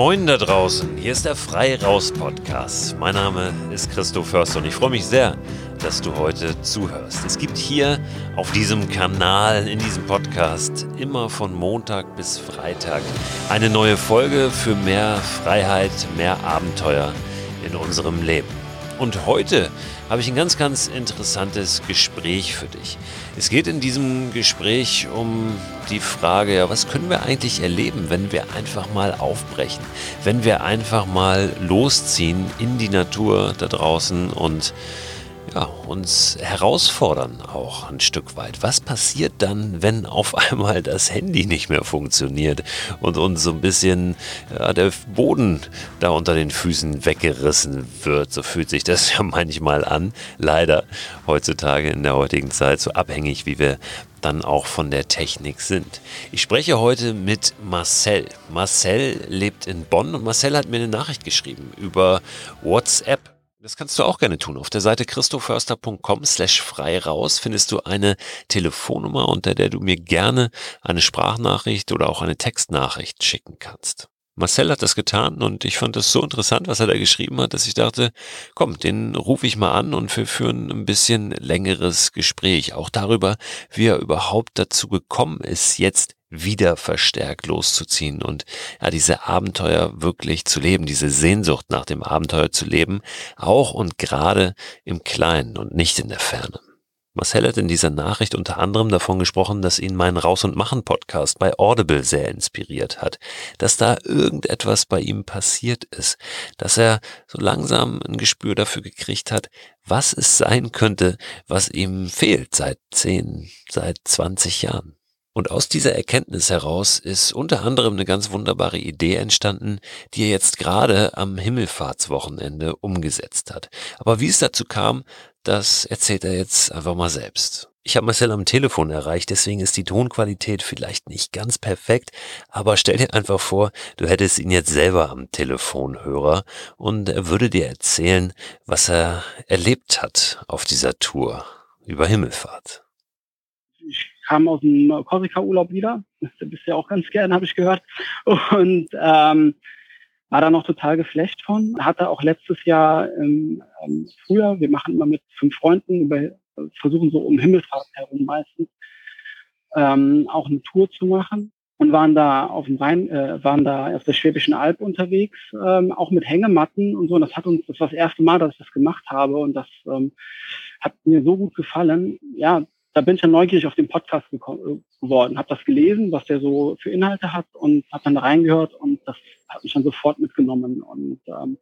Moin da draußen, hier ist der Frei Raus Podcast. Mein Name ist Christoph Förster und ich freue mich sehr, dass du heute zuhörst. Es gibt hier auf diesem Kanal, in diesem Podcast, immer von Montag bis Freitag eine neue Folge für mehr Freiheit, mehr Abenteuer in unserem Leben. Und heute habe ich ein ganz, ganz interessantes Gespräch für dich. Es geht in diesem Gespräch um die Frage, ja, was können wir eigentlich erleben, wenn wir einfach mal aufbrechen, wenn wir einfach mal losziehen in die Natur da draußen und ja, uns herausfordern auch ein Stück weit. Was passiert dann, wenn auf einmal das Handy nicht mehr funktioniert und uns so ein bisschen ja, der Boden da unter den Füßen weggerissen wird? So fühlt sich das ja manchmal an. Leider heutzutage in der heutigen Zeit so abhängig, wie wir dann auch von der Technik sind. Ich spreche heute mit Marcel. Marcel lebt in Bonn und Marcel hat mir eine Nachricht geschrieben über WhatsApp. Das kannst du auch gerne tun. Auf der Seite christoförster.com slash frei raus findest du eine Telefonnummer, unter der du mir gerne eine Sprachnachricht oder auch eine Textnachricht schicken kannst. Marcel hat das getan und ich fand das so interessant, was er da geschrieben hat, dass ich dachte, komm, den rufe ich mal an und wir führen ein bisschen längeres Gespräch, auch darüber, wie er überhaupt dazu gekommen ist, jetzt wieder verstärkt loszuziehen und ja, diese Abenteuer wirklich zu leben, diese Sehnsucht nach dem Abenteuer zu leben, auch und gerade im Kleinen und nicht in der Ferne. Marcel hat in dieser Nachricht unter anderem davon gesprochen, dass ihn mein Raus und Machen Podcast bei Audible sehr inspiriert hat, dass da irgendetwas bei ihm passiert ist, dass er so langsam ein Gespür dafür gekriegt hat, was es sein könnte, was ihm fehlt seit 10, seit 20 Jahren. Und aus dieser Erkenntnis heraus ist unter anderem eine ganz wunderbare Idee entstanden, die er jetzt gerade am Himmelfahrtswochenende umgesetzt hat. Aber wie es dazu kam, das erzählt er jetzt einfach mal selbst. Ich habe Marcel am Telefon erreicht, deswegen ist die Tonqualität vielleicht nicht ganz perfekt, aber stell dir einfach vor, du hättest ihn jetzt selber am Telefonhörer und er würde dir erzählen, was er erlebt hat auf dieser Tour über Himmelfahrt kam aus dem Korsika-Urlaub wieder. Das bist ja auch ganz gern, habe ich gehört. Und ähm, war da noch total geflecht von. Hatte auch letztes Jahr ähm, ähm, früher, wir machen immer mit fünf Freunden, über, versuchen so um Himmelfahrt herum meistens, ähm, auch eine Tour zu machen und waren da auf dem Rhein, äh, waren da auf der Schwäbischen Alb unterwegs, ähm, auch mit Hängematten und so. Und das hat uns, das war das erste Mal, dass ich das gemacht habe und das ähm, hat mir so gut gefallen. Ja, da bin ich dann neugierig auf den Podcast geworden, habe das gelesen, was der so für Inhalte hat und habe dann da reingehört und das hat mich dann sofort mitgenommen und ähm,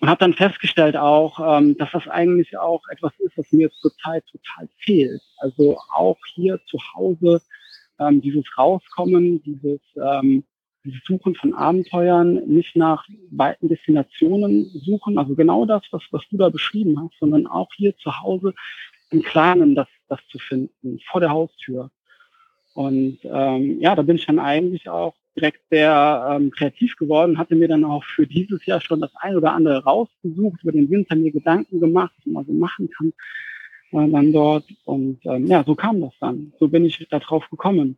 und habe dann festgestellt auch, ähm, dass das eigentlich auch etwas ist, was mir zurzeit total fehlt. Also auch hier zu Hause ähm, dieses Rauskommen, dieses, ähm, dieses Suchen von Abenteuern, nicht nach weiten Destinationen suchen, also genau das, was, was du da beschrieben hast, sondern auch hier zu Hause im Kleinen das, das zu finden, vor der Haustür. Und ähm, ja, da bin ich dann eigentlich auch direkt sehr ähm, kreativ geworden, hatte mir dann auch für dieses Jahr schon das ein oder andere rausgesucht, über den Winter mir Gedanken gemacht, was man so machen kann äh, dann dort. Und ähm, ja, so kam das dann. So bin ich da drauf gekommen.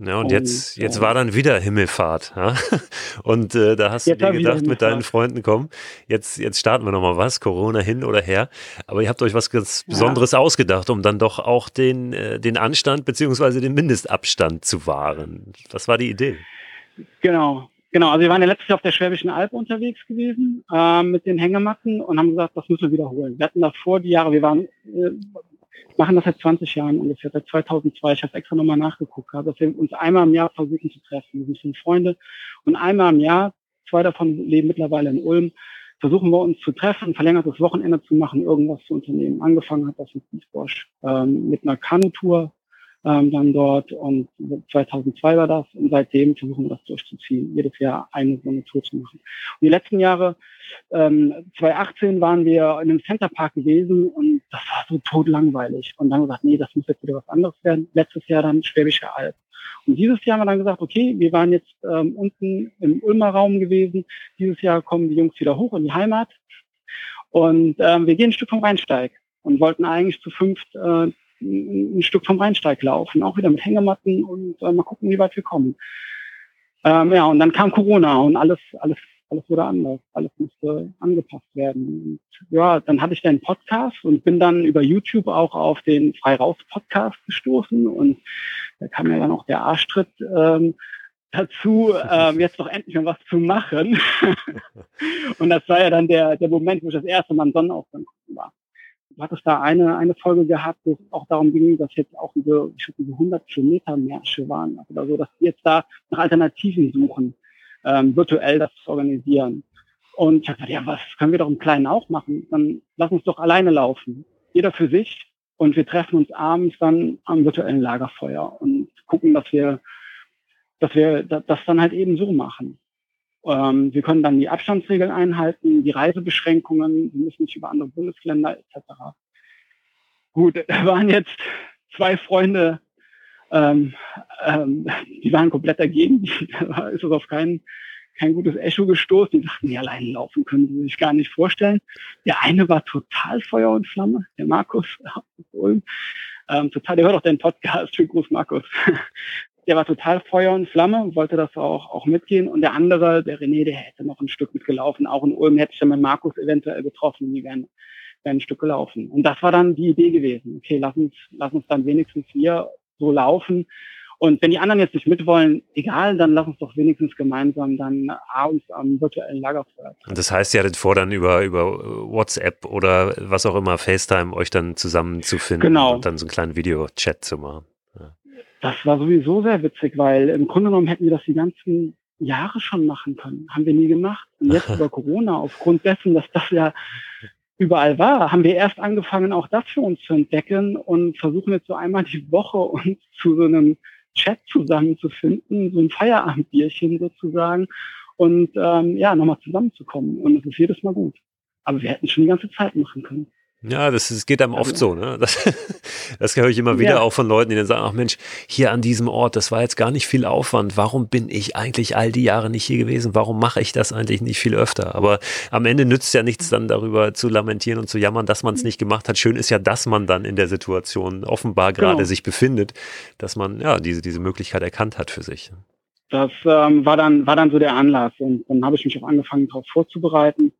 Ja, und, und jetzt, jetzt äh, war dann wieder Himmelfahrt. Ja? Und äh, da hast du dir gedacht mit deinen Freunden, komm, jetzt, jetzt starten wir nochmal was, Corona hin oder her. Aber ihr habt euch was ganz ja. Besonderes ausgedacht, um dann doch auch den, äh, den Anstand beziehungsweise den Mindestabstand zu wahren. Was war die Idee? Genau, genau. Also wir waren ja letztes Jahr auf der Schwäbischen Alb unterwegs gewesen äh, mit den Hängematten und haben gesagt, das müssen wir wiederholen. Wir hatten davor die Jahre, wir waren äh, machen das seit 20 Jahren ungefähr, seit 2002. Ich habe extra nochmal nachgeguckt, dass wir uns einmal im Jahr versuchen zu treffen. Wir sind fünf Freunde und einmal im Jahr, zwei davon leben mittlerweile in Ulm, versuchen wir uns zu treffen, verlängertes Wochenende zu machen, irgendwas zu unternehmen. Angefangen hat das in Kiesbosch ähm, mit einer Kanutour ähm, dann dort und 2002 war das und seitdem versuchen wir das durchzuziehen, jedes Jahr eine so eine Tour zu machen. Und die letzten Jahre, ähm, 2018 waren wir in einem Centerpark gewesen und das war so totlangweilig und dann gesagt, nee, das muss jetzt wieder was anderes werden. Letztes Jahr dann Schwäbische Alb. Und dieses Jahr haben wir dann gesagt, okay, wir waren jetzt ähm, unten im Ulmer Raum gewesen. Dieses Jahr kommen die Jungs wieder hoch in die Heimat. Und ähm, wir gehen ein Stück vom Rheinsteig und wollten eigentlich zu fünft äh, ein Stück vom Rheinsteig laufen, auch wieder mit Hängematten und äh, mal gucken, wie weit wir kommen. Ähm, ja, und dann kam Corona und alles, alles, alles wurde anders. Alles musste angepasst werden. Und ja, dann hatte ich den Podcast und bin dann über YouTube auch auf den Frei Raus Podcast gestoßen und da kam ja dann auch der Arschtritt ähm, dazu, ähm, jetzt doch endlich mal was zu machen. und das war ja dann der, der Moment, wo ich das erste Mal im Sonnenaufgang war. Du hattest da eine, eine Folge gehabt, wo es auch darum ging, dass jetzt auch diese, ich diese 100 Kilometer Märsche waren, oder so, dass die jetzt da nach Alternativen suchen, ähm, virtuell das zu organisieren. Und ich habe gesagt, ja, was können wir doch im Kleinen auch machen? Dann lass uns doch alleine laufen. Jeder für sich. Und wir treffen uns abends dann am virtuellen Lagerfeuer und gucken, dass wir, dass wir das dann halt eben so machen. Ähm, wir können dann die Abstandsregeln einhalten, die Reisebeschränkungen, wir müssen nicht über andere Bundesländer etc. Gut, da waren jetzt zwei Freunde, ähm, ähm, die waren komplett dagegen. Da ist es auf keinen kein gutes Echo gestoßen. Die sagten, die allein laufen können sie sich gar nicht vorstellen. Der eine war total Feuer und Flamme, der Markus Ähm, total, der hört auch deinen Podcast. Schönen Gruß, Markus der war total Feuer und Flamme, wollte das auch, auch mitgehen. Und der andere, der René, der hätte noch ein Stück mitgelaufen. Auch in Ulm hätte ich dann mit Markus eventuell getroffen. Die wären, wären ein Stück gelaufen. Und das war dann die Idee gewesen. Okay, lass uns, lass uns dann wenigstens wir so laufen. Und wenn die anderen jetzt nicht mitwollen, egal, dann lass uns doch wenigstens gemeinsam dann abends am virtuellen Lagerfeuer. Und das heißt, ihr hattet vor, dann über, über WhatsApp oder was auch immer, FaceTime, euch dann zusammenzufinden genau. und dann so einen kleinen Video-Chat zu machen. Das war sowieso sehr witzig, weil im Grunde genommen hätten wir das die ganzen Jahre schon machen können. Haben wir nie gemacht. Und jetzt über Corona, aufgrund dessen, dass das ja überall war, haben wir erst angefangen, auch das für uns zu entdecken und versuchen jetzt so einmal die Woche uns zu so einem Chat zusammenzufinden, so ein Feierabendbierchen sozusagen und ähm, ja, nochmal zusammenzukommen. Und es ist jedes Mal gut. Aber wir hätten schon die ganze Zeit machen können. Ja, das, das geht einem oft also, so, ne? Das, das höre ich immer wieder ja. auch von Leuten, die dann sagen, ach Mensch, hier an diesem Ort, das war jetzt gar nicht viel Aufwand. Warum bin ich eigentlich all die Jahre nicht hier gewesen? Warum mache ich das eigentlich nicht viel öfter? Aber am Ende nützt ja nichts dann darüber zu lamentieren und zu jammern, dass man es nicht gemacht hat. Schön ist ja, dass man dann in der Situation offenbar gerade genau. sich befindet, dass man ja diese, diese Möglichkeit erkannt hat für sich. Das ähm, war dann war dann so der Anlass und dann habe ich mich auch angefangen darauf vorzubereiten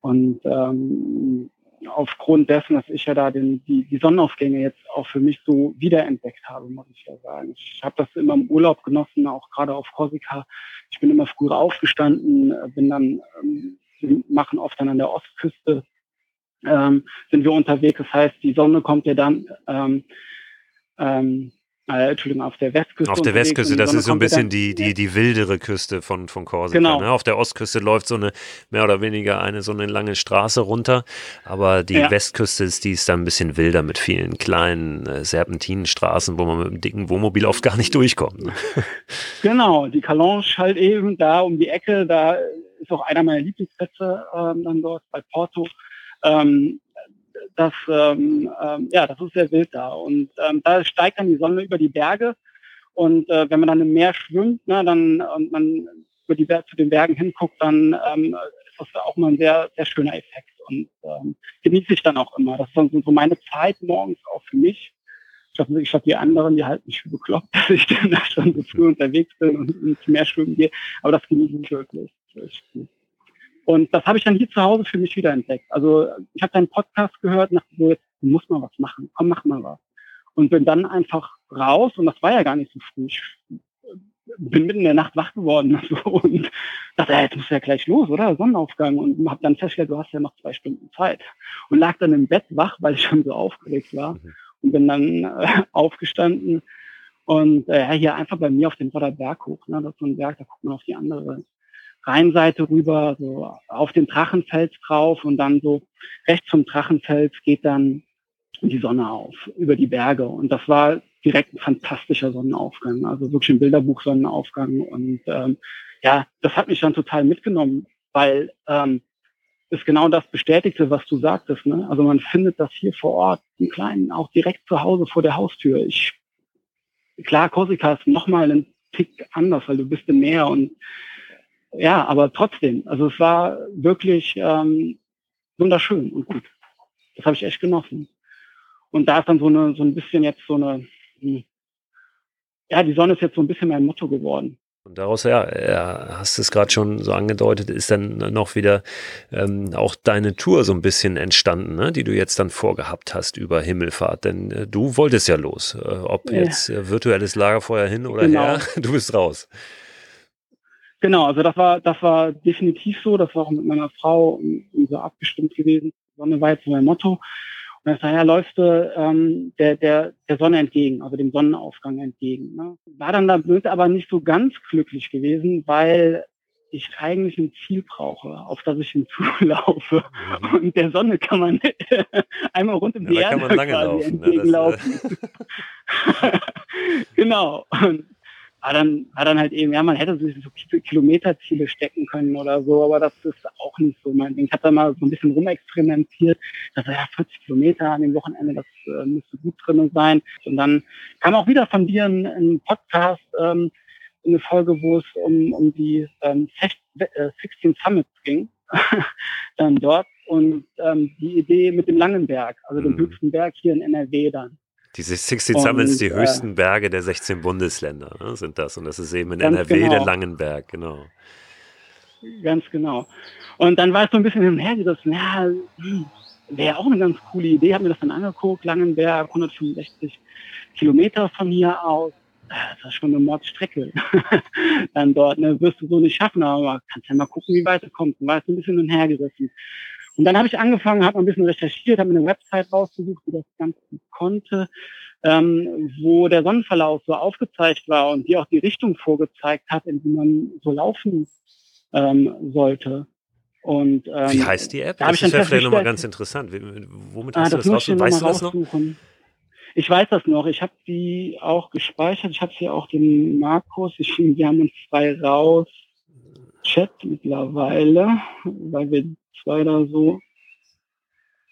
und ähm, aufgrund dessen, dass ich ja da den, die, die Sonnenaufgänge jetzt auch für mich so wiederentdeckt habe, muss ich ja sagen. Ich habe das immer im Urlaub genossen, auch gerade auf Korsika. Ich bin immer früher aufgestanden, äh, bin dann, ähm, machen oft dann an der Ostküste, ähm, sind wir unterwegs. Das heißt, die Sonne kommt ja dann ähm, ähm, äh, Entschuldigung, auf der Westküste. Auf der Westküste, das ist so ein bisschen die, die, die wildere Küste von, von Korsika. Genau. Ne? Auf der Ostküste läuft so eine, mehr oder weniger eine, so eine lange Straße runter, aber die ja. Westküste ist, die ist dann ein bisschen wilder mit vielen kleinen äh, Serpentinenstraßen, wo man mit einem dicken Wohnmobil oft gar nicht durchkommt. Ne? Genau, die Calange halt eben da um die Ecke, da ist auch einer meiner Lieblingsplätze ähm, dann dort bei Porto. Ähm, das, ähm, ähm, ja, das ist sehr wild da. Und ähm, da steigt dann die Sonne über die Berge. Und äh, wenn man dann im Meer schwimmt, ne, dann und man über die zu den Bergen hinguckt, dann ähm, ist das auch mal ein sehr, sehr schöner Effekt. Und ähm, genieße ich dann auch immer. Das ist dann so meine Zeit morgens auch für mich. Ich glaube, ich glaub, die anderen, die halten mich für bekloppt, dass ich dann da schon so früh unterwegs bin und ins Meer schwimmen gehe. Aber das genieße ich wirklich. Cool. Und das habe ich dann hier zu Hause für mich wiederentdeckt. Also ich habe deinen Podcast gehört und dachte so, jetzt muss man was machen. Komm, mach mal was. Und bin dann einfach raus und das war ja gar nicht so früh. Ich bin mitten in der Nacht wach geworden also, und dachte, ja, jetzt muss ja gleich los, oder? Sonnenaufgang. Und habe dann festgestellt, du hast ja noch zwei Stunden Zeit. Und lag dann im Bett wach, weil ich schon so aufgeregt war. Mhm. Und bin dann äh, aufgestanden und äh, hier einfach bei mir auf den Vorderberg hoch. Ne? Das ist so ein Berg, da guckt man auf die andere Rheinseite rüber, so auf den Drachenfels drauf und dann so rechts vom Drachenfels geht dann die Sonne auf über die Berge. Und das war direkt ein fantastischer Sonnenaufgang, also wirklich ein Bilderbuch-Sonnenaufgang. Und ähm, ja, das hat mich dann total mitgenommen, weil ähm, es genau das bestätigte, was du sagtest. Ne? Also man findet das hier vor Ort im Kleinen, auch direkt zu Hause vor der Haustür. Ich, klar, Korsika ist nochmal ein Tick anders, weil du bist im Meer und ja, aber trotzdem, also es war wirklich ähm, wunderschön und gut. Das habe ich echt genossen. Und da ist dann so eine, so ein bisschen jetzt so eine, hm, ja, die Sonne ist jetzt so ein bisschen mein Motto geworden. Und daraus, ja, hast es gerade schon so angedeutet, ist dann noch wieder ähm, auch deine Tour so ein bisschen entstanden, ne? die du jetzt dann vorgehabt hast über Himmelfahrt. Denn äh, du wolltest ja los. Äh, ob ja. jetzt äh, virtuelles Lagerfeuer hin oder genau. her, du bist raus. Genau, also das war, das war definitiv so. Das war auch mit meiner Frau so abgestimmt gewesen. Sonne war jetzt mein Motto. Und daher läufst du ähm, der, der, der Sonne entgegen, also dem Sonnenaufgang entgegen. Ne? War dann damit aber nicht so ganz glücklich gewesen, weil ich eigentlich ein Ziel brauche, auf das ich hinzulaufe. Mhm. Und der Sonne kann man einmal rund um ja, die Erde quasi laufen, entgegenlaufen. Ne? Das, genau. Und war dann, war dann halt eben, ja, man hätte sich so Kilometerziele stecken können oder so, aber das ist auch nicht so mein Ding. Ich habe da mal so ein bisschen rumexperimentiert, dass ja 40 Kilometer an dem Wochenende, das äh, müsste gut drin sein. Und dann kam auch wieder von dir ein, ein Podcast, ähm, eine Folge, wo es um, um die ähm, 16 äh, Summits ging, dann dort. Und ähm, die Idee mit dem Langenberg, also dem mhm. höchsten Berg hier in NRW dann. Diese 16 Summits, die äh, höchsten Berge der 16 Bundesländer ne, sind das. Und das ist eben in NRW genau. der Langenberg, genau. Ganz genau. Und dann war es so ein bisschen hin und her gerissen, ja, wäre auch eine ganz coole Idee, habe mir das dann angeguckt, Langenberg, 165 Kilometer von hier aus. Das ist schon eine Mordstrecke. dann dort, ne, wirst du so nicht schaffen, aber kannst ja mal gucken, wie weit du kommst. Und war es ein bisschen hin und her gerissen. Und dann habe ich angefangen, habe ein bisschen recherchiert, habe mir eine Website rausgesucht, die das Ganze konnte, ähm, wo der Sonnenverlauf so aufgezeigt war und die auch die Richtung vorgezeigt hat, in die man so laufen ähm, sollte. Und, ähm, Wie heißt die App? Da das ist ja vielleicht nochmal ganz interessant. Womit ah, hast ah, du das rausgesucht? Weißt du das noch? Ich weiß das noch. Ich habe die auch gespeichert. Ich habe sie auch dem Markus. Ich, wir haben uns frei raus Chat mittlerweile, weil wir zwei da so.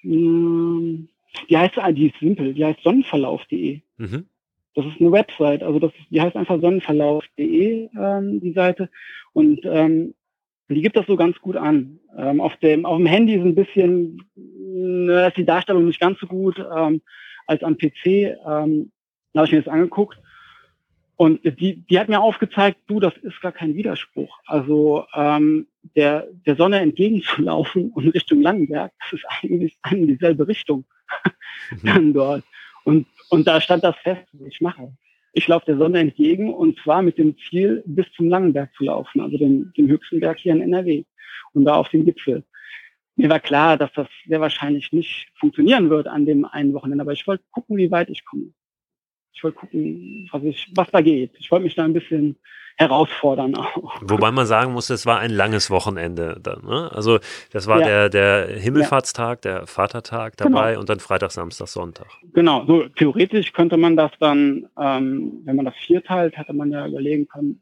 Ähm, die heißt, ah, die ist simpel, die heißt sonnenverlauf.de. Mhm. Das ist eine Website, also das, die heißt einfach sonnenverlauf.de, ähm, die Seite. Und ähm, die gibt das so ganz gut an. Ähm, auf, dem, auf dem Handy ist ein bisschen, äh, ist die Darstellung nicht ganz so gut ähm, als am PC. Ähm, da habe ich mir das angeguckt. Und die, die hat mir aufgezeigt, du, das ist gar kein Widerspruch. Also ähm, der, der Sonne entgegenzulaufen und Richtung Langenberg, das ist eigentlich eine dieselbe Richtung mhm. dann dort. Und, und da stand das fest, was ich mache. Ich laufe der Sonne entgegen und zwar mit dem Ziel, bis zum Langenberg zu laufen, also dem, dem höchsten Berg hier in NRW und da auf dem Gipfel. Mir war klar, dass das sehr wahrscheinlich nicht funktionieren wird an dem einen Wochenende, aber ich wollte gucken, wie weit ich komme ich wollte gucken, was, ich, was da geht. Ich wollte mich da ein bisschen herausfordern auch. Wobei man sagen muss, es war ein langes Wochenende dann. Ne? Also das war ja. der, der Himmelfahrtstag, der Vatertag dabei genau. und dann Freitag, Samstag, Sonntag. Genau, so theoretisch könnte man das dann, ähm, wenn man das vierteilt, hätte man ja überlegen können,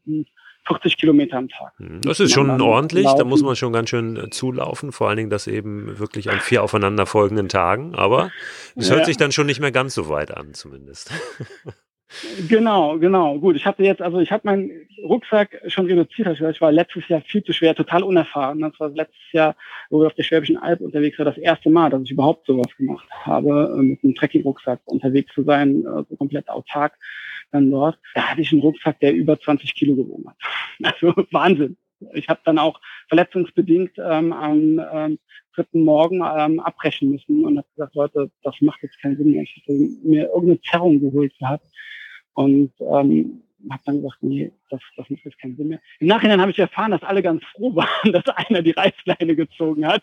40 Kilometer am Tag. Hm, das ist schon ordentlich, laufen. da muss man schon ganz schön äh, zulaufen, vor allen Dingen das eben wirklich an vier aufeinanderfolgenden Tagen, aber es ja. hört sich dann schon nicht mehr ganz so weit an, zumindest. Genau, genau. Gut, ich hatte jetzt, also ich habe meinen Rucksack schon reduziert. Also ich war letztes Jahr viel zu schwer, total unerfahren. Das war letztes Jahr, wo wir auf der Schwäbischen Alb unterwegs waren, das erste Mal, dass ich überhaupt sowas gemacht habe, äh, mit einem Trekking-Rucksack unterwegs zu sein, so also komplett autark dann dort. Da hatte ich einen Rucksack, der über 20 Kilo gewogen hat. Also Wahnsinn. Ich habe dann auch verletzungsbedingt ähm, am ähm, dritten Morgen ähm, abbrechen müssen und habe gesagt, Leute, das macht jetzt keinen Sinn mehr. Ich habe mir irgendeine Zerrung geholt gehabt und ähm, habe dann gesagt, nee, das, das macht jetzt keinen Sinn mehr. Im Nachhinein habe ich erfahren, dass alle ganz froh waren, dass einer die Reißleine gezogen hat,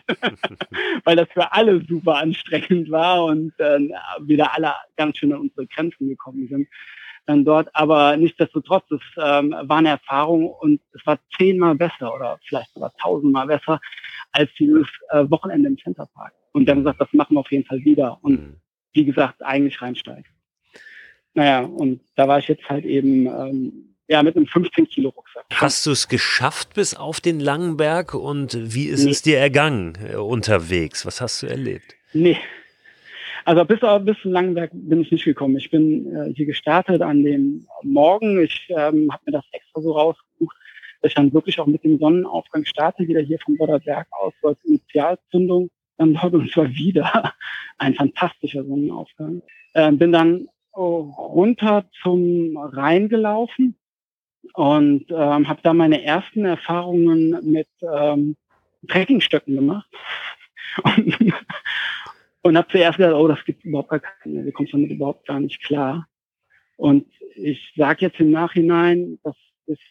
weil das für alle super anstrengend war und äh, wieder alle ganz schön an unsere Grenzen gekommen sind dann dort. Aber nichtsdestotrotz, es ähm, war eine Erfahrung und es war zehnmal besser oder vielleicht sogar tausendmal besser als dieses äh, Wochenende im Centerpark. Und dann gesagt, das machen wir auf jeden Fall wieder. Und mhm. wie gesagt, eigentlich reinsteigen. Naja, und da war ich jetzt halt eben ähm, ja, mit einem 15 Kilo Rucksack. Hast du es geschafft bis auf den Langenberg und wie ist nee. es dir ergangen äh, unterwegs? Was hast du erlebt? Nee. Also bis, bis zum Langenberg bin ich nicht gekommen. Ich bin äh, hier gestartet an dem Morgen. Ich ähm, habe mir das extra so rausgesucht, dass ich dann wirklich auch mit dem Sonnenaufgang starte, wieder hier vom Vorderberg aus, so als Initialzündung. Dann dort und zwar wieder ein fantastischer Sonnenaufgang. Äh, bin dann runter zum Rhein gelaufen und ähm, habe da meine ersten Erfahrungen mit ähm, Trekkingstöcken gemacht. Und, und habe zuerst gedacht, oh, das gibt überhaupt gar keine, wir kommen damit überhaupt gar nicht klar. Und ich sage jetzt im Nachhinein, das ist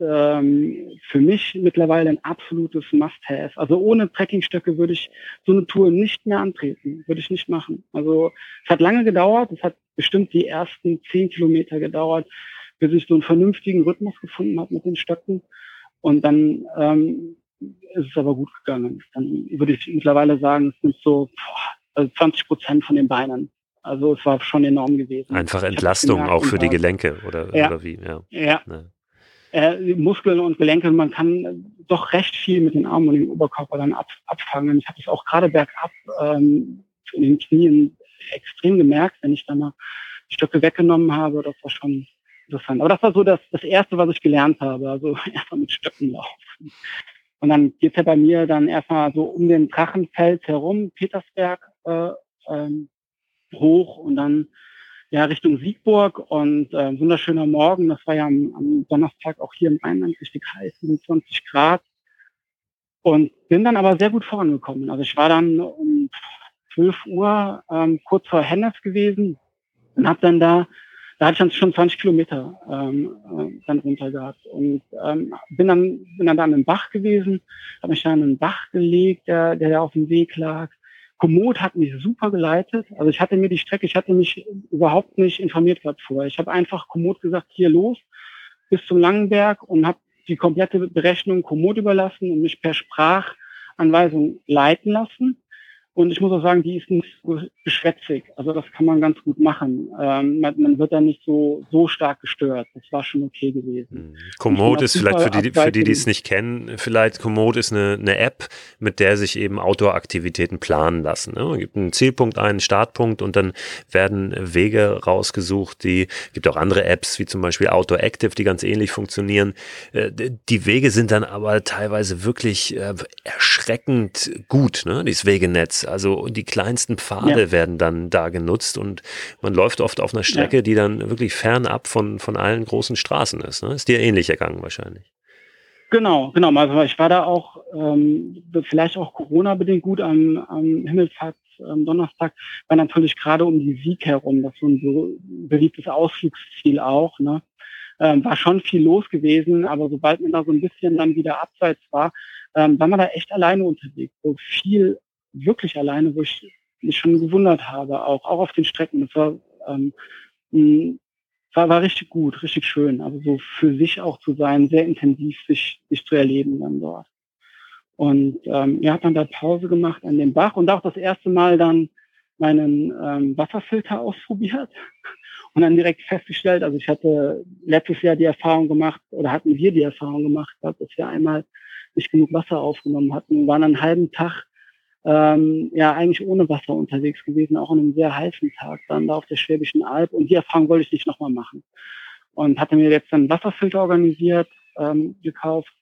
ähm, für mich mittlerweile ein absolutes Must-Have. Also ohne Trekkingstöcke würde ich so eine Tour nicht mehr antreten, würde ich nicht machen. Also es hat lange gedauert, es hat bestimmt die ersten zehn Kilometer gedauert, bis ich so einen vernünftigen Rhythmus gefunden habe mit den Stöcken. Und dann ähm, ist es aber gut gegangen. Dann würde ich mittlerweile sagen, es sind so boah, also 20 Prozent von den Beinen. Also es war schon enorm gewesen. Einfach Entlastung gemerkt, auch für die Gelenke oder, ja. oder wie? Ja. ja. ja. Äh, Muskeln und Gelenke, man kann doch recht viel mit den Armen und dem Oberkörper dann ab, abfangen. Ich habe es auch gerade bergab ähm, in den Knien extrem gemerkt, wenn ich dann mal Stöcke weggenommen habe. Das war schon interessant. Aber das war so das, das Erste, was ich gelernt habe. Also erstmal mit Stöcken laufen. Und dann geht's ja bei mir dann erstmal so um den Drachenfels herum, Petersberg ähm, hoch und dann ja Richtung Siegburg und äh, wunderschöner Morgen. Das war ja am, am Donnerstag auch hier im Rheinland richtig heiß, 27 Grad. Und bin dann aber sehr gut vorangekommen. Also ich war dann um 12 Uhr ähm, kurz vor Hennes gewesen und habe dann da da hatte ich dann schon 20 Kilometer ähm, äh, dann runter gehabt und ähm, bin dann bin dann da an einem Bach gewesen, habe mich dann an einen Bach gelegt, der der da auf dem Weg lag. Komoot hat mich super geleitet. Also ich hatte mir die Strecke, ich hatte mich überhaupt nicht informiert gehabt vorher. Ich habe einfach Komoot gesagt, hier los bis zum Langenberg und habe die komplette Berechnung Komoot überlassen und mich per Sprachanweisung leiten lassen. Und ich muss auch sagen, die ist nicht so geschwätzig. Also das kann man ganz gut machen. Ähm, man, man, wird da nicht so, so stark gestört. Das war schon okay gewesen. Mhm. Komoot ist vielleicht für die, für die, die es nicht kennen, vielleicht Komoot ist eine, eine App, mit der sich eben Outdoor-Aktivitäten planen lassen. Ne? Man gibt einen Zielpunkt ein, einen Startpunkt und dann werden Wege rausgesucht. Die gibt auch andere Apps, wie zum Beispiel Outdoor Active, die ganz ähnlich funktionieren. Äh, die Wege sind dann aber teilweise wirklich äh, erschreckend gut, ne? dieses Wegenetz. Also die kleinsten Pfade ja. werden dann da genutzt und man läuft oft auf einer Strecke, ja. die dann wirklich fernab von, von allen großen Straßen ist. Ne? Ist dir ähnlich ergangen wahrscheinlich. Genau, genau. Also ich war da auch ähm, vielleicht auch Corona-bedingt gut am, am Himmelfahrt ähm, Donnerstag, war natürlich gerade um die Sieg herum, das ist so ein be beliebtes Ausflugsziel auch. Ne? Ähm, war schon viel los gewesen, aber sobald man da so ein bisschen dann wieder abseits war, ähm, war man da echt alleine unterwegs. So viel wirklich alleine, wo ich mich schon gewundert habe, auch, auch auf den Strecken. Das war, ähm, war, war richtig gut, richtig schön. Also so für sich auch zu sein, sehr intensiv sich, sich zu erleben dann dort. Und ähm, er hat dann da Pause gemacht an dem Bach und auch das erste Mal dann meinen ähm, Wasserfilter ausprobiert und dann direkt festgestellt, also ich hatte letztes Jahr die Erfahrung gemacht oder hatten wir die Erfahrung gemacht, dass wir einmal nicht genug Wasser aufgenommen hatten, waren einen halben Tag ähm, ja eigentlich ohne Wasser unterwegs gewesen, auch an einem sehr heißen Tag dann da auf der Schwäbischen Alb. Und die Erfahrung wollte ich nicht nochmal machen. Und hatte mir jetzt dann Wasserfilter organisiert, ähm, gekauft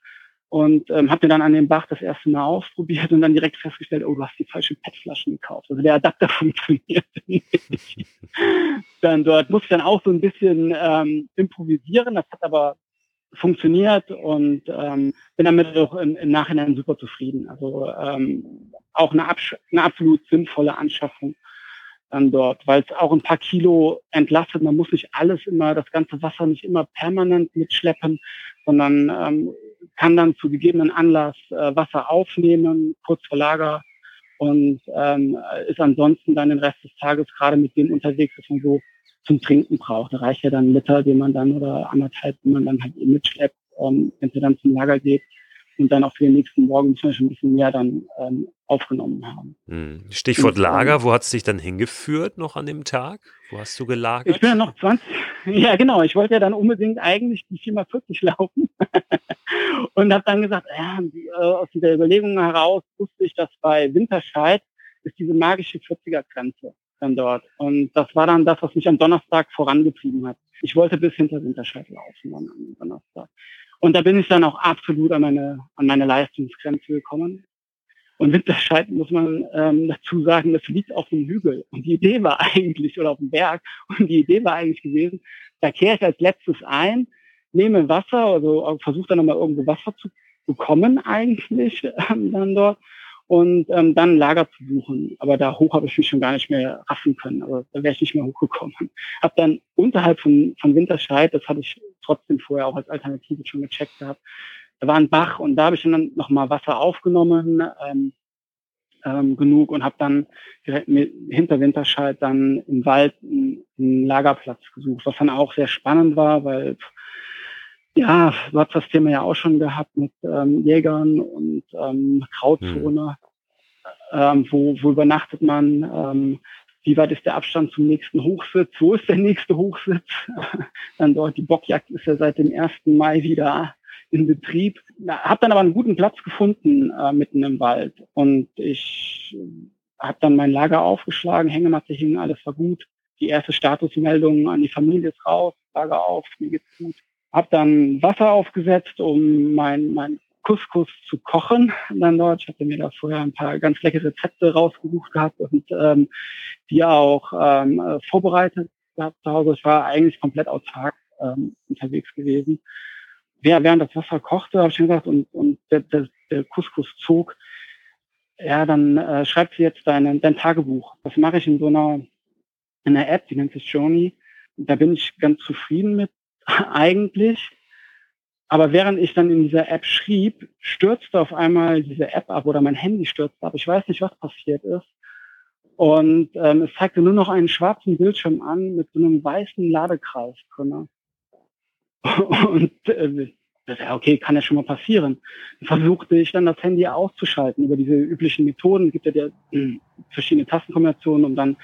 und ähm, habe mir dann an dem Bach das erste Mal ausprobiert und dann direkt festgestellt, oh, du hast die falschen PET-Flaschen gekauft. Also der Adapter funktioniert nicht. dann dort musste ich dann auch so ein bisschen ähm, improvisieren. Das hat aber funktioniert und ähm, bin damit auch im, im Nachhinein super zufrieden. Also ähm, auch eine, eine absolut sinnvolle Anschaffung dann dort, weil es auch ein paar Kilo entlastet. Man muss nicht alles immer, das ganze Wasser nicht immer permanent mitschleppen, sondern ähm, kann dann zu gegebenen Anlass äh, Wasser aufnehmen, kurz vor Lager und ähm, ist ansonsten dann den Rest des Tages gerade mit dem unterwegs, dass man so zum Trinken braucht. Da reicht ja dann ein Liter, den man dann oder anderthalb, den man dann halt eben mitschleppt, ähm, wenn sie dann zum Lager geht und dann auch für den nächsten Morgen zum Beispiel ein bisschen mehr dann ähm, aufgenommen haben. Hm. Stichwort und, Lager, wo hat es dich dann hingeführt noch an dem Tag? Wo hast du gelagert? Ich bin ja noch 20, ja genau, ich wollte ja dann unbedingt eigentlich die 4x40 laufen und habe dann gesagt, ja, äh, aus dieser Überlegung heraus wusste ich, dass bei Winterscheid ist diese magische 40er-Grenze dann dort. Und das war dann das, was mich am Donnerstag vorangetrieben hat. Ich wollte bis hinter Winterscheid laufen dann am Donnerstag. Und da bin ich dann auch absolut an meine, an meine Leistungsgrenze gekommen. Und Winterscheid muss man ähm, dazu sagen, das liegt auf dem Hügel. Und die Idee war eigentlich, oder auf dem Berg, und die Idee war eigentlich gewesen, da kehre ich als letztes ein, nehme Wasser, also versuche dann nochmal irgendwo Wasser zu bekommen eigentlich ähm, dann dort und ähm, dann Lager zu suchen. Aber da hoch habe ich mich schon gar nicht mehr raffen können. Also da wäre ich nicht mehr hochgekommen. Hab dann unterhalb von, von Winterscheid, das hatte ich trotzdem vorher auch als Alternative schon gecheckt gehabt, da war ein Bach und da habe ich dann nochmal Wasser aufgenommen, ähm, ähm, genug und habe dann direkt mit, hinter Winterscheid dann im Wald einen Lagerplatz gesucht, was dann auch sehr spannend war, weil ja, du hast das Thema ja auch schon gehabt mit ähm, Jägern und ähm, Krautzone. Mhm. Ähm, wo, wo übernachtet man? Ähm, wie weit ist der Abstand zum nächsten Hochsitz? Wo ist der nächste Hochsitz? dann dort, die Bockjagd ist ja seit dem 1. Mai wieder in Betrieb. Habe dann aber einen guten Platz gefunden äh, mitten im Wald und ich habe dann mein Lager aufgeschlagen, Hängematte hing, alles war gut. Die erste Statusmeldung an die Familie ist raus, Lager auf, mir geht's gut. Habe dann Wasser aufgesetzt, um mein, mein Couscous zu kochen. Dann dort, ich hatte mir da vorher ein paar ganz leckere Rezepte rausgesucht gehabt und ähm, die auch ähm, vorbereitet gehabt zu Hause. Ich war eigentlich komplett autark ähm, unterwegs gewesen. Während das Wasser kochte, habe ich schon gesagt, und, und der, der, der Couscous zog, ja, dann äh, schreibst du jetzt dein, dein Tagebuch. Das mache ich in so einer, in einer App, die nennt sich Journey. Da bin ich ganz zufrieden mit eigentlich. Aber während ich dann in dieser App schrieb, stürzte auf einmal diese App ab oder mein Handy stürzte ab. Ich weiß nicht, was passiert ist. Und ähm, es zeigte nur noch einen schwarzen Bildschirm an mit so einem weißen Ladekreis. Und äh, ja, okay, kann ja schon mal passieren. Versuchte ich dann das Handy auszuschalten über diese üblichen Methoden. Es gibt ja der, äh, verschiedene Tastenkombinationen, um dann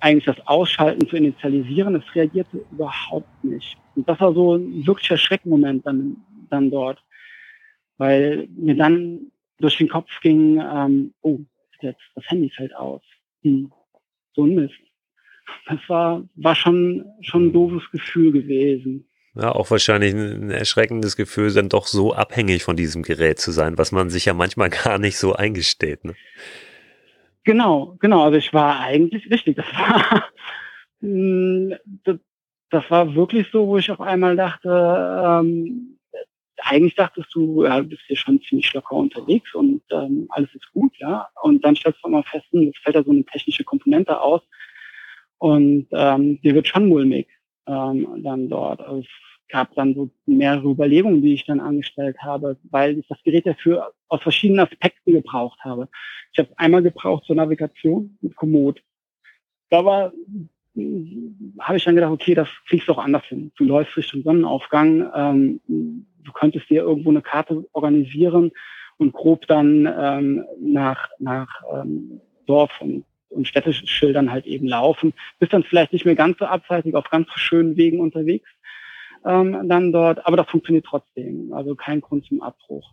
eigentlich das Ausschalten zu initialisieren. Es reagierte überhaupt nicht. Und das war so ein wirklicher Schreckmoment dann, dann dort, weil mir dann durch den Kopf ging, ähm, oh, jetzt das Handy fällt aus. Hm, so ein Mist. Das war, war schon, schon ein doofes Gefühl gewesen. Ja, auch wahrscheinlich ein erschreckendes Gefühl, dann doch so abhängig von diesem Gerät zu sein, was man sich ja manchmal gar nicht so eingesteht. Ne? Genau, genau. Also ich war eigentlich richtig. Das war, hm, das, war wirklich so, wo ich auf einmal dachte, ähm, eigentlich dachtest du, ja, du bist hier schon ziemlich locker unterwegs und ähm, alles ist gut, ja. Und dann stellst du mal fest, hm, es fällt da so eine technische Komponente aus und ähm, dir wird schon mulmig ähm, dann dort. Also gab dann so mehrere Überlegungen, die ich dann angestellt habe, weil ich das Gerät dafür aus verschiedenen Aspekten gebraucht habe. Ich habe einmal gebraucht zur Navigation mit Komoot. Da war, habe ich dann gedacht, okay, das kriegst du auch anders hin. Du läufst Richtung Sonnenaufgang, ähm, du könntest dir irgendwo eine Karte organisieren und grob dann ähm, nach, nach ähm, Dorf und, und Städteschildern halt eben laufen. Bist dann vielleicht nicht mehr ganz so abseitig auf ganz schönen Wegen unterwegs ähm, dann dort, aber das funktioniert trotzdem. Also kein Grund zum Abbruch.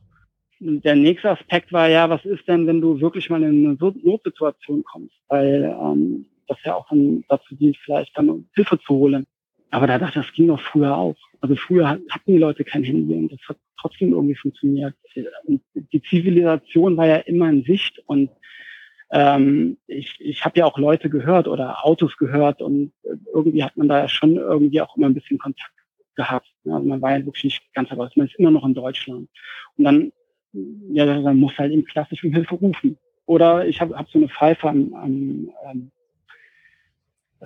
Der nächste Aspekt war ja, was ist denn, wenn du wirklich mal in eine Notsituation kommst? Weil ähm, das ja auch dann dazu dient, vielleicht dann Hilfe zu holen. Aber da dachte ich, das ging doch früher auch. Also früher hatten die Leute kein Handy und das hat trotzdem irgendwie funktioniert. Und die Zivilisation war ja immer in Sicht und ähm, ich, ich habe ja auch Leute gehört oder Autos gehört und irgendwie hat man da schon irgendwie auch immer ein bisschen Kontakt gehabt. Also man war ja wirklich nicht ganz aber man ist immer noch in Deutschland. Und dann, ja, dann muss halt eben klassisch um Hilfe rufen. Oder ich habe hab so eine Pfeife am, am ähm,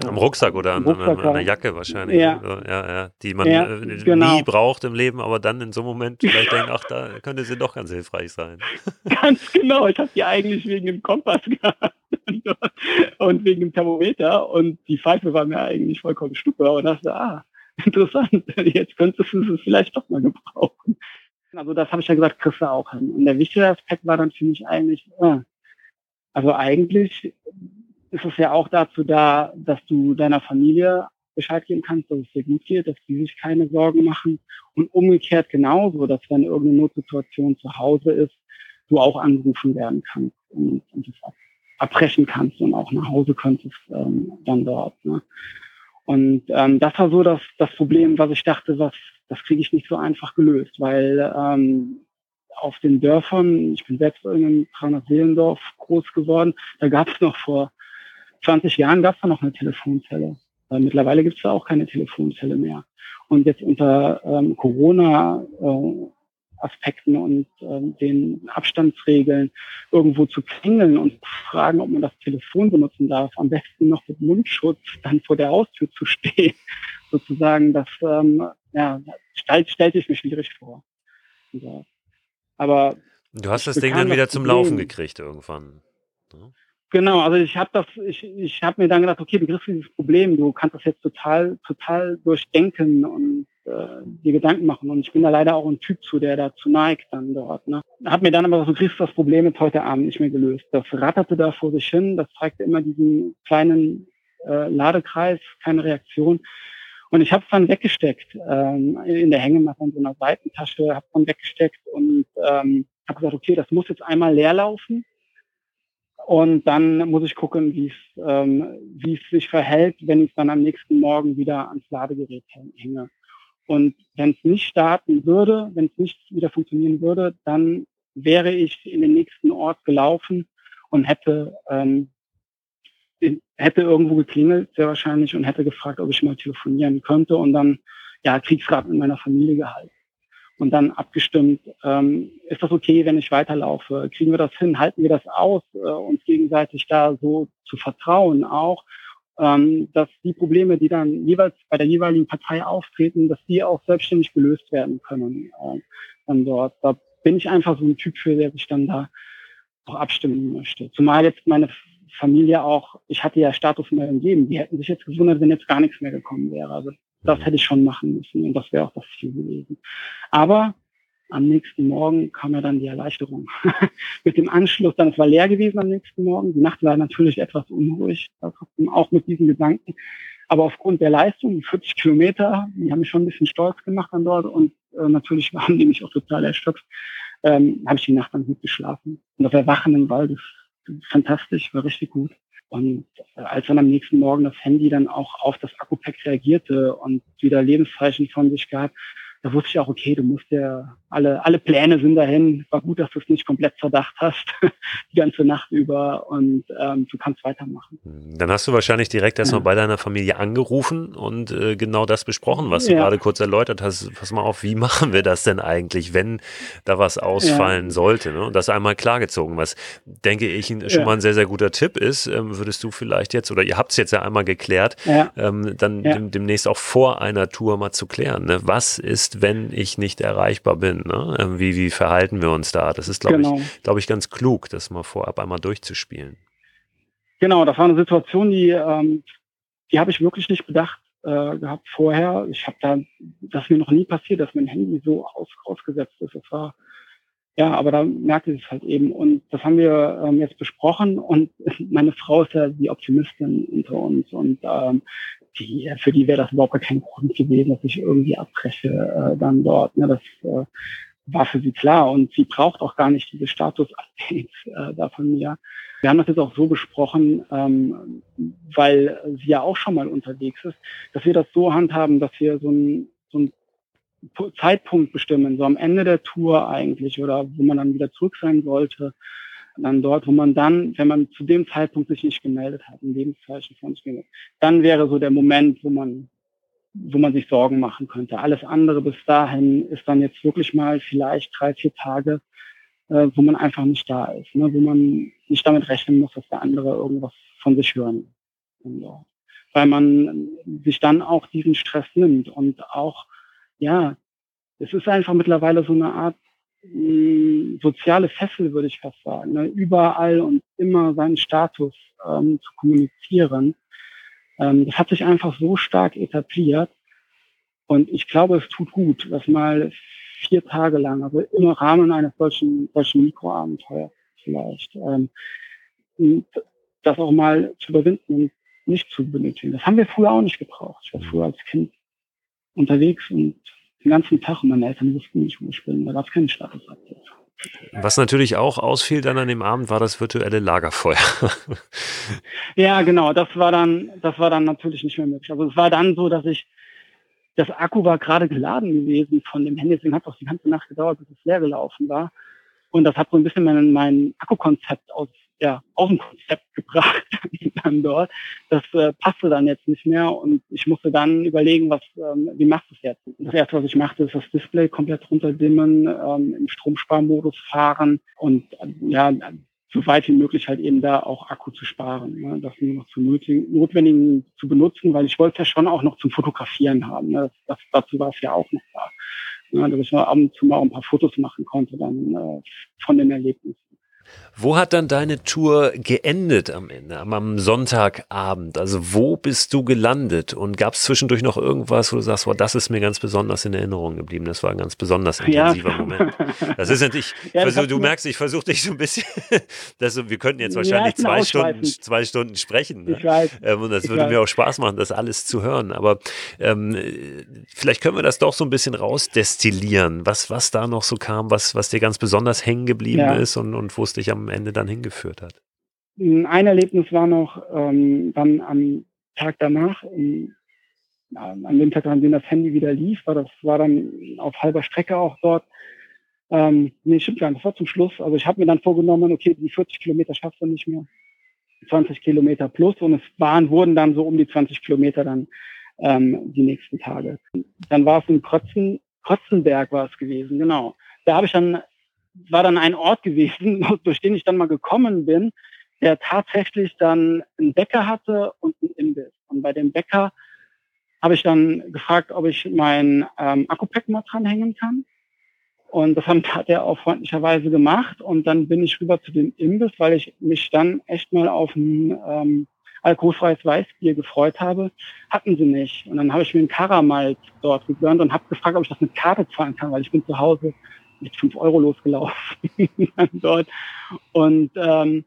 am Rucksack oder an, Rucksack, an, einer Jacke wahrscheinlich. Ja. Ne? ja, ja, die man ja, äh, genau. nie braucht im Leben, aber dann in so einem Moment vielleicht denkt, ach, da könnte sie doch ganz hilfreich sein. Ganz genau. Ich habe die eigentlich wegen dem Kompass gehabt und wegen dem Thermometer und die Pfeife war mir eigentlich vollkommen stuppe und dachte, ah, interessant, jetzt könntest du es vielleicht doch mal gebrauchen. Also das habe ich ja gesagt, kriegst du auch hin. Und der wichtige Aspekt war dann für mich eigentlich, äh, also eigentlich ist es ja auch dazu da, dass du deiner Familie Bescheid geben kannst, dass es dir gut geht, dass die sich keine Sorgen machen. Und umgekehrt genauso, dass wenn irgendeine Notsituation zu Hause ist, du auch angerufen werden kannst und, und das abbrechen kannst und auch nach Hause könntest ähm, dann dort. Ne? Und ähm, das war so das, das Problem, was ich dachte, was, das kriege ich nicht so einfach gelöst, weil ähm, auf den Dörfern, ich bin selbst in einem 300 Seelendorf groß geworden, da gab es noch vor 20 Jahren gab es da noch eine Telefonzelle. Weil mittlerweile gibt es da auch keine Telefonzelle mehr. Und jetzt unter ähm, Corona äh, Aspekten und ähm, den Abstandsregeln irgendwo zu klingeln und fragen, ob man das Telefon benutzen darf, am besten noch mit Mundschutz dann vor der Haustür zu stehen, sozusagen, das ähm, ja, stellt, stellte ich mir schwierig vor. Ja. Aber du hast das Ding dann wieder zum Laufen gekriegt irgendwann. Ne? Genau, also ich habe das, ich, ich habe mir dann gedacht, okay, du kriegst dieses Problem, du kannst das jetzt total, total durchdenken und äh, dir Gedanken machen. Und ich bin da leider auch ein Typ zu, der dazu neigt dann dort. Ne? Hab mir dann aber so kriegst das Problem jetzt heute Abend nicht mehr gelöst. Das ratterte da vor sich hin, das zeigte immer diesen kleinen äh, Ladekreis, keine Reaktion. Und ich habe es dann weggesteckt ähm, in der Hängematte in so einer Seitentasche, habe dann weggesteckt und ähm, habe gesagt, okay, das muss jetzt einmal leer laufen und dann muss ich gucken, wie es ähm, es sich verhält, wenn ich dann am nächsten Morgen wieder ans Ladegerät hänge. Und wenn es nicht starten würde, wenn es nicht wieder funktionieren würde, dann wäre ich in den nächsten Ort gelaufen und hätte ähm, hätte irgendwo geklingelt, sehr wahrscheinlich, und hätte gefragt, ob ich mal telefonieren könnte und dann ja Kriegsrat mit meiner Familie gehalten und dann abgestimmt, ähm, ist das okay, wenn ich weiterlaufe? Kriegen wir das hin? Halten wir das aus, äh, uns gegenseitig da so zu vertrauen auch, ähm, dass die Probleme, die dann jeweils bei der jeweiligen Partei auftreten, dass die auch selbstständig gelöst werden können äh, dann dort. Da bin ich einfach so ein Typ für, der sich dann da auch abstimmen möchte. Zumal jetzt meine Familie auch, ich hatte ja Status meinem Leben, die hätten sich jetzt gewundert, wenn jetzt gar nichts mehr gekommen wäre. Also das hätte ich schon machen müssen und das wäre auch das Ziel gewesen. Aber am nächsten Morgen kam ja dann die Erleichterung. mit dem Anschluss, dann es war leer gewesen am nächsten Morgen. Die Nacht war natürlich etwas unruhig, auch mit diesen Gedanken. Aber aufgrund der Leistung, die 40 Kilometer, die haben mich schon ein bisschen stolz gemacht dann dort und äh, natürlich waren die mich auch total erschöpft, ähm, habe ich die Nacht dann gut geschlafen. Und das Erwachen im Wald ist fantastisch, war richtig gut. Und als dann am nächsten Morgen das Handy dann auch auf das Akku-Pack reagierte und wieder Lebenszeichen von sich gab, da wusste ich auch, okay, du musst ja, alle, alle Pläne sind dahin. War gut, dass du es nicht komplett verdacht hast, die ganze Nacht über und ähm, du kannst weitermachen. Dann hast du wahrscheinlich direkt erstmal ja. bei deiner Familie angerufen und äh, genau das besprochen, was du ja. gerade kurz erläutert hast. Pass mal auf, wie machen wir das denn eigentlich, wenn da was ausfallen ja. sollte? Ne? Und das einmal klargezogen, was denke ich schon mal ein sehr, sehr guter Tipp ist, ähm, würdest du vielleicht jetzt, oder ihr habt es jetzt ja einmal geklärt, ähm, dann dem, demnächst auch vor einer Tour mal zu klären. Ne? Was ist ist, wenn ich nicht erreichbar bin? Ne? Ähm, wie, wie verhalten wir uns da? Das ist, glaube genau. ich, glaube ich, ganz klug, das mal vorab einmal durchzuspielen. Genau, das war eine Situation, die, ähm, die habe ich wirklich nicht bedacht äh, gehabt vorher. Ich habe da, das ist mir noch nie passiert, dass mein Handy so aus, ausgesetzt ist. Das war ja, aber da merkte ich es halt eben. Und das haben wir ähm, jetzt besprochen. Und meine Frau ist ja die Optimistin unter uns. Und ähm, die, für die wäre das überhaupt kein Grund gewesen, dass ich irgendwie abbreche äh, dann dort. Ne? Das äh, war für sie klar und sie braucht auch gar nicht diese Status-Updates äh, da von mir. Wir haben das jetzt auch so besprochen, ähm, weil sie ja auch schon mal unterwegs ist, dass wir das so handhaben, dass wir so ein, so ein Zeitpunkt bestimmen, so am Ende der Tour eigentlich oder wo man dann wieder zurück sein sollte, dann dort, wo man dann, wenn man zu dem Zeitpunkt sich nicht gemeldet hat, ein Lebenszeichen von sich gemeldet, dann wäre so der Moment, wo man, wo man sich Sorgen machen könnte. Alles andere bis dahin ist dann jetzt wirklich mal vielleicht drei, vier Tage, äh, wo man einfach nicht da ist, ne? wo man nicht damit rechnen muss, dass der andere irgendwas von sich hören. Ja. Weil man sich dann auch diesen Stress nimmt und auch, ja, es ist einfach mittlerweile so eine Art soziale Fessel, würde ich fast sagen. Ne? Überall und immer seinen Status ähm, zu kommunizieren. Ähm, das hat sich einfach so stark etabliert. Und ich glaube, es tut gut, das mal vier Tage lang, also im Rahmen eines solchen, solchen Mikroabenteuers vielleicht, ähm, das auch mal zu überwinden und nicht zu benötigen. Das haben wir früher auch nicht gebraucht. Ich war früher als Kind unterwegs und den ganzen Tag und meine Eltern wussten nicht, wo ich bin. Da gab es keinen Status-Update. Was natürlich auch ausfiel dann an dem Abend, war das virtuelle Lagerfeuer. ja, genau. Das war dann, das war dann natürlich nicht mehr möglich. Also es war dann so, dass ich, das Akku war gerade geladen gewesen von dem Handy, deswegen hat es auch die ganze Nacht gedauert, bis es leer gelaufen war. Und das hat so ein bisschen mein, mein Akkukonzept aus ja, aus dem Konzept gebracht dann dort. Das äh, passte dann jetzt nicht mehr und ich musste dann überlegen, was, ähm, wie machst du es jetzt? Das erste, was ich machte, ist das Display komplett runterdimmen, ähm, im Stromsparmodus fahren und äh, ja, so weit wie möglich halt eben da auch Akku zu sparen, ne? das nur noch zu notwendigen zu benutzen, weil ich wollte ja schon auch noch zum Fotografieren haben. Ne? Das, dazu war es ja auch noch da. Ne? Dass ich mal ab und zu mal ein paar Fotos machen konnte dann äh, von den Erlebnissen. Wo hat dann deine Tour geendet am Ende, am Sonntagabend? Also wo bist du gelandet? Und gab es zwischendurch noch irgendwas, wo du sagst, wow, das ist mir ganz besonders in Erinnerung geblieben. Das war ein ganz besonders intensiver ja. Moment. Das ist natürlich, ja, versuch, du merkst, ich versuche dich so ein bisschen, dass, wir könnten jetzt wahrscheinlich ja, zwei, Stunden, zwei Stunden sprechen. Ne? Ich weiß. Ähm, und das würde mir auch Spaß machen, das alles zu hören. Aber ähm, vielleicht können wir das doch so ein bisschen rausdestillieren, was, was da noch so kam, was, was dir ganz besonders hängen geblieben ist und, und wo es dich am Ende dann hingeführt hat? Ein Erlebnis war noch ähm, dann am Tag danach, im, an dem Tag, an dem das Handy wieder lief, war das war dann auf halber Strecke auch dort. Ähm, nee, stimmt gar nicht, das war zum Schluss. Also ich habe mir dann vorgenommen, okay, die 40 Kilometer schaffst du nicht mehr. 20 Kilometer plus und es waren, wurden dann so um die 20 Kilometer dann ähm, die nächsten Tage. Dann war es in Krötzen, Krotzenberg war es gewesen, genau. Da habe ich dann war dann ein Ort gewesen, durch den ich dann mal gekommen bin, der tatsächlich dann einen Bäcker hatte und einen Imbiss. Und bei dem Bäcker habe ich dann gefragt, ob ich mein ähm, Akku-Pack mal dranhängen kann. Und das hat er auch freundlicherweise gemacht. Und dann bin ich rüber zu dem Imbiss, weil ich mich dann echt mal auf ein ähm, alkoholfreies Weißbier gefreut habe. Hatten sie nicht. Und dann habe ich mir einen Karamalt dort gegönnt und habe gefragt, ob ich das mit Karte zahlen kann, weil ich bin zu Hause mit fünf Euro losgelaufen dort. Und ähm,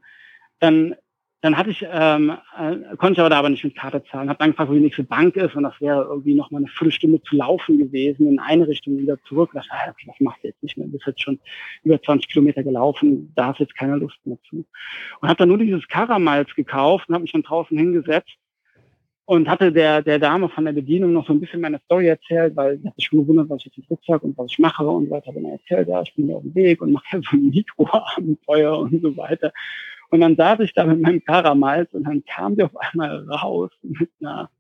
dann, dann hatte ich, ähm, äh, konnte ich aber da aber nicht mit Karte zahlen. Habe dann gefragt, wo die nächste Bank ist und das wäre irgendwie noch mal eine Viertelstunde zu laufen gewesen, in eine Richtung wieder zurück. Das, ah, okay, das machst du jetzt nicht mehr. Du bist jetzt schon über 20 Kilometer gelaufen, da hast jetzt keine Lust mehr zu. Und habe dann nur dieses Karamals gekauft und habe mich dann draußen hingesetzt und hatte der, der Dame von der Bedienung noch so ein bisschen meine Story erzählt, weil sie hat sich schon gewundert, was ich jetzt im Rucksack und was ich mache und so weiter. Dann erzählt, ja, ich bin ja auf dem Weg und mache ja so ein Mikroabenteuer und so weiter. Und dann saß ich da mit meinem Karamals und dann kam der auf einmal raus mit einer,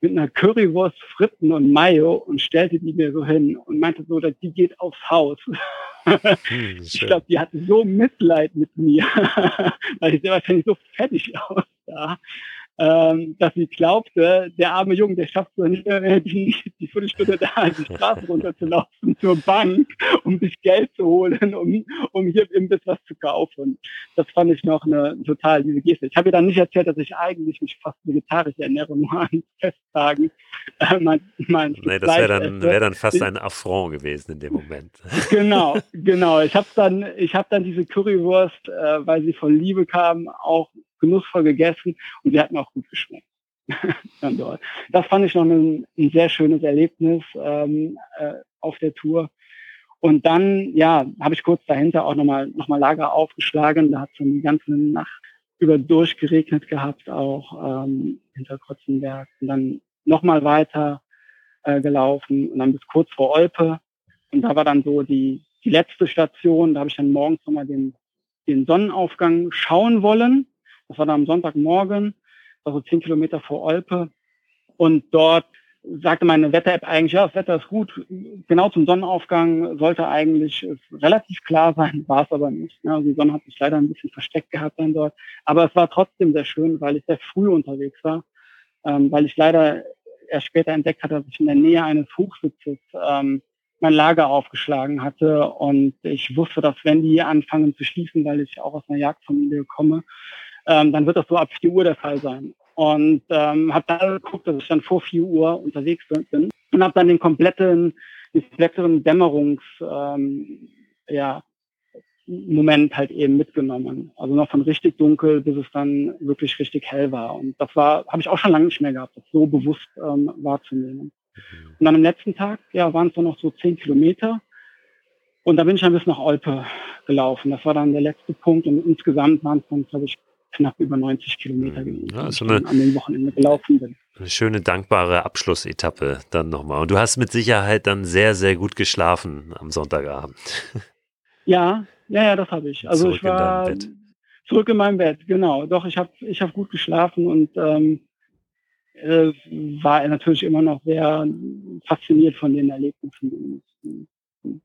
mit einer Currywurst, Fritten und Mayo und stellte die mir so hin und meinte so, dass die geht aufs Haus. Hm, ich glaube, die hatte so Mitleid mit mir, weil ich sehr wahrscheinlich so fertig aussah ähm, dass sie glaubte, der arme Junge, der schafft es nicht mehr, die, die Viertelstunde da die Straße runterzulaufen zur Bank, um sich Geld zu holen, um, um hier im Biss was zu kaufen. Das fand ich noch eine total diese Geste. Ich habe ihr dann nicht erzählt, dass ich eigentlich mich fast vegetarisch ernähre, nur an Festtagen. Äh, mein, mein nee, das wäre dann, wär dann fast ein Affront gewesen in dem Moment. Genau, genau. Ich habe dann, ich habe dann diese Currywurst, äh, weil sie von Liebe kam, auch genussvoll gegessen und sie hat mir auch gut geschmeckt. Das fand ich noch ein, ein sehr schönes Erlebnis ähm, äh, auf der Tour. Und dann, ja, habe ich kurz dahinter auch nochmal noch mal Lager aufgeschlagen. Da hat es die ganze Nacht über durchgeregnet gehabt, auch ähm, hinter Krotzenberg. Und dann nochmal weiter äh, gelaufen und dann bis kurz vor Olpe. Und da war dann so die, die letzte Station. Da habe ich dann morgens nochmal den, den Sonnenaufgang schauen wollen. Das war dann am Sonntagmorgen, also zehn Kilometer vor Olpe. Und dort sagte meine Wetter-App eigentlich, ja, das Wetter ist gut. Genau zum Sonnenaufgang sollte eigentlich relativ klar sein, war es aber nicht. Also die Sonne hat sich leider ein bisschen versteckt gehabt dann dort. Aber es war trotzdem sehr schön, weil ich sehr früh unterwegs war, ähm, weil ich leider erst später entdeckt hatte, dass ich in der Nähe eines Hochsitzes ähm, mein Lager aufgeschlagen hatte und ich wusste, dass wenn die anfangen zu schließen, weil ich auch aus einer Jagdfamilie komme, ähm, dann wird das so ab 4 Uhr der Fall sein. Und ähm, habe dann geguckt, dass ich dann vor 4 Uhr unterwegs bin und habe dann den kompletten, den kompletteren Dämmerungs, ähm, ja, Moment halt eben mitgenommen. Also noch von richtig dunkel, bis es dann wirklich richtig hell war. Und das war, habe ich auch schon lange nicht mehr gehabt, das so bewusst ähm, wahrzunehmen. Und dann am letzten Tag, ja, waren es nur noch so zehn Kilometer. Und da bin ich dann bis nach Olpe gelaufen. Das war dann der letzte Punkt. Und insgesamt waren es dann, glaube ich, knapp über 90 Kilometer gewesen, ja, also eine, an dem Wochenende gelaufen bin. Eine schöne, dankbare Abschlussetappe dann nochmal. Und du hast mit Sicherheit dann sehr, sehr gut geschlafen am Sonntagabend. Ja, ja, ja, das habe ich. Also Zurück ich war, Zurück in mein Bett, genau. Doch, ich habe ich hab gut geschlafen und ähm, äh, war natürlich immer noch sehr fasziniert von den Erlebnissen.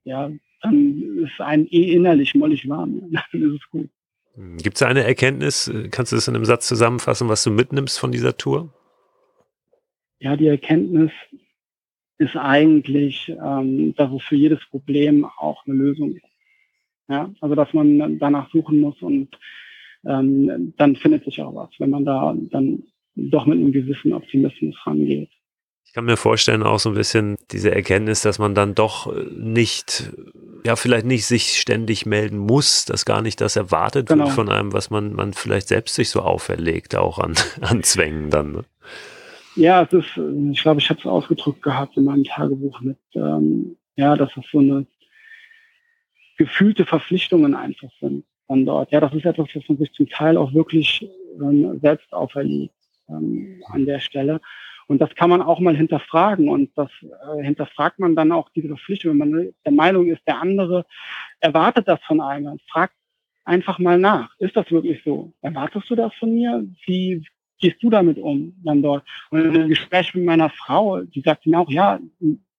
Ja, dann ist ein eh innerlich mollig warm. Dann ist es gut. Gibt es eine Erkenntnis, kannst du das in einem Satz zusammenfassen, was du mitnimmst von dieser Tour? Ja, die Erkenntnis ist eigentlich, ähm, dass es für jedes Problem auch eine Lösung gibt. Ja, also dass man danach suchen muss und ähm, dann findet sich auch was, wenn man da dann doch mit einem gewissen Optimismus rangeht. Ich kann mir vorstellen, auch so ein bisschen diese Erkenntnis, dass man dann doch nicht, ja, vielleicht nicht sich ständig melden muss, dass gar nicht das erwartet genau. wird von einem, was man, man vielleicht selbst sich so auferlegt, auch an, an Zwängen dann. Ne? Ja, es ist, ich glaube, ich habe es ausgedrückt gehabt in meinem Tagebuch mit, ähm, ja, dass es so eine gefühlte Verpflichtungen einfach sind von dort. Ja, das ist etwas, was man sich zum Teil auch wirklich ähm, selbst auferlegt ähm, an der Stelle. Und das kann man auch mal hinterfragen. Und das äh, hinterfragt man dann auch diese Verpflichtung. Wenn man der Meinung ist, der andere erwartet das von einem, fragt einfach mal nach. Ist das wirklich so? Erwartest du das von mir? Wie gehst du damit um dann dort? Und in einem Gespräch mit meiner Frau, die sagt mir auch, ja,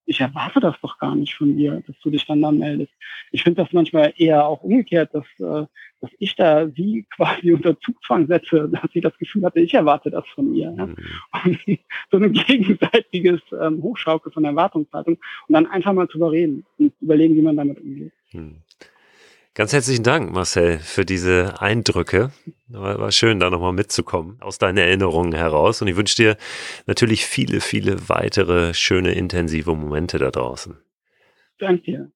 ich erwarte das doch gar nicht von dir, dass du dich dann da meldest. Ich finde das manchmal eher auch umgekehrt, dass, äh, dass ich da sie quasi unter Zugzwang setze, dass sie das Gefühl hatte, ich erwarte das von ihr. Ja? Mhm. Und so ein gegenseitiges ähm, Hochschaukel von Erwartungshaltung und dann einfach mal zu überreden und überlegen, wie man damit umgeht. Mhm. Ganz herzlichen Dank, Marcel, für diese Eindrücke. War, war schön, da nochmal mitzukommen aus deinen Erinnerungen heraus. Und ich wünsche dir natürlich viele, viele weitere schöne, intensive Momente da draußen. Danke dir.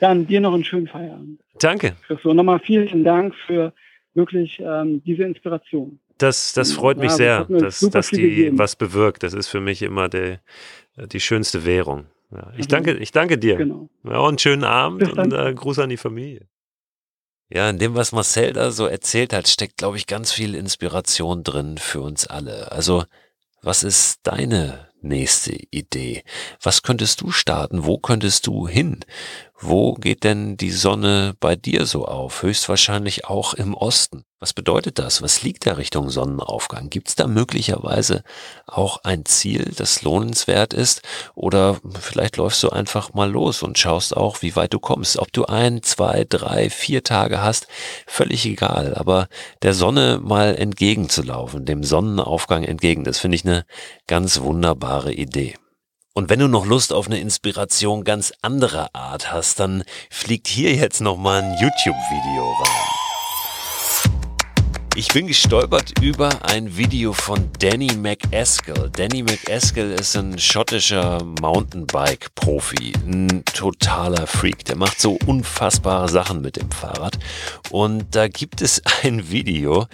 Dann dir noch einen schönen Feierabend. Danke. So, nochmal vielen Dank für wirklich ähm, diese Inspiration. Das, das freut mich ja, sehr, das dass, dass die gegeben. was bewirkt. Das ist für mich immer die, die schönste Währung. Ja, ich, danke, ich danke dir. Genau. Ja, und einen schönen Abend und äh, Gruß an die Familie. Ja, in dem, was Marcel da so erzählt hat, steckt, glaube ich, ganz viel Inspiration drin für uns alle. Also, was ist deine nächste Idee? Was könntest du starten? Wo könntest du hin? Wo geht denn die Sonne bei dir so auf? Höchstwahrscheinlich auch im Osten. Was bedeutet das? Was liegt da Richtung Sonnenaufgang? Gibt es da möglicherweise auch ein Ziel, das lohnenswert ist? Oder vielleicht läufst du einfach mal los und schaust auch, wie weit du kommst. Ob du ein, zwei, drei, vier Tage hast, völlig egal. Aber der Sonne mal entgegenzulaufen, dem Sonnenaufgang entgegen, das finde ich eine ganz wunderbare Idee. Und wenn du noch Lust auf eine Inspiration ganz anderer Art hast, dann fliegt hier jetzt nochmal ein YouTube-Video rein. Ich bin gestolpert über ein Video von Danny McEskill. Danny McEskill ist ein schottischer Mountainbike-Profi, ein totaler Freak. Der macht so unfassbare Sachen mit dem Fahrrad. Und da gibt es ein Video,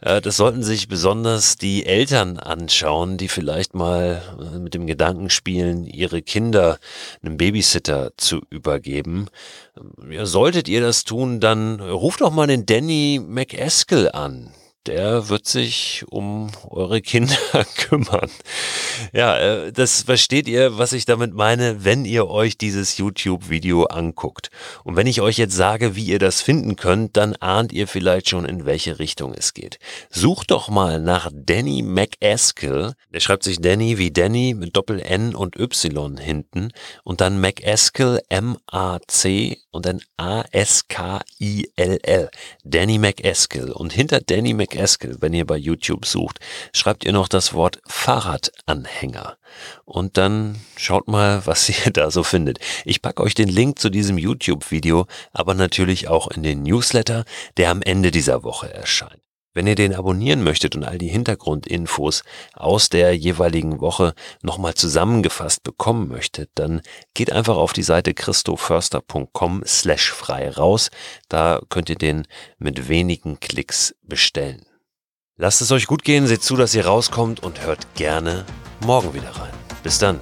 äh, das sollten sich besonders die Eltern anschauen, die vielleicht mal äh, mit dem Gedanken spielen, ihre Kinder einem Babysitter zu übergeben. Solltet ihr das tun, dann ruft doch mal den Danny McEskill an der wird sich um eure Kinder kümmern. Ja, äh, das versteht ihr, was ich damit meine, wenn ihr euch dieses YouTube-Video anguckt. Und wenn ich euch jetzt sage, wie ihr das finden könnt, dann ahnt ihr vielleicht schon, in welche Richtung es geht. Sucht doch mal nach Danny McEskill. Der schreibt sich Danny wie Danny mit Doppel N und Y hinten und dann McEskill M-A-C und dann A-S-K-I-L-L. Danny McEskill. Und hinter Danny McEskill, wenn ihr bei YouTube sucht, schreibt ihr noch das Wort Fahrradanhänger. Und dann schaut mal, was ihr da so findet. Ich packe euch den Link zu diesem YouTube-Video, aber natürlich auch in den Newsletter, der am Ende dieser Woche erscheint. Wenn ihr den abonnieren möchtet und all die Hintergrundinfos aus der jeweiligen Woche nochmal zusammengefasst bekommen möchtet, dann geht einfach auf die Seite christoförster.com slash frei raus. Da könnt ihr den mit wenigen Klicks bestellen. Lasst es euch gut gehen, seht zu, dass ihr rauskommt und hört gerne morgen wieder rein. Bis dann.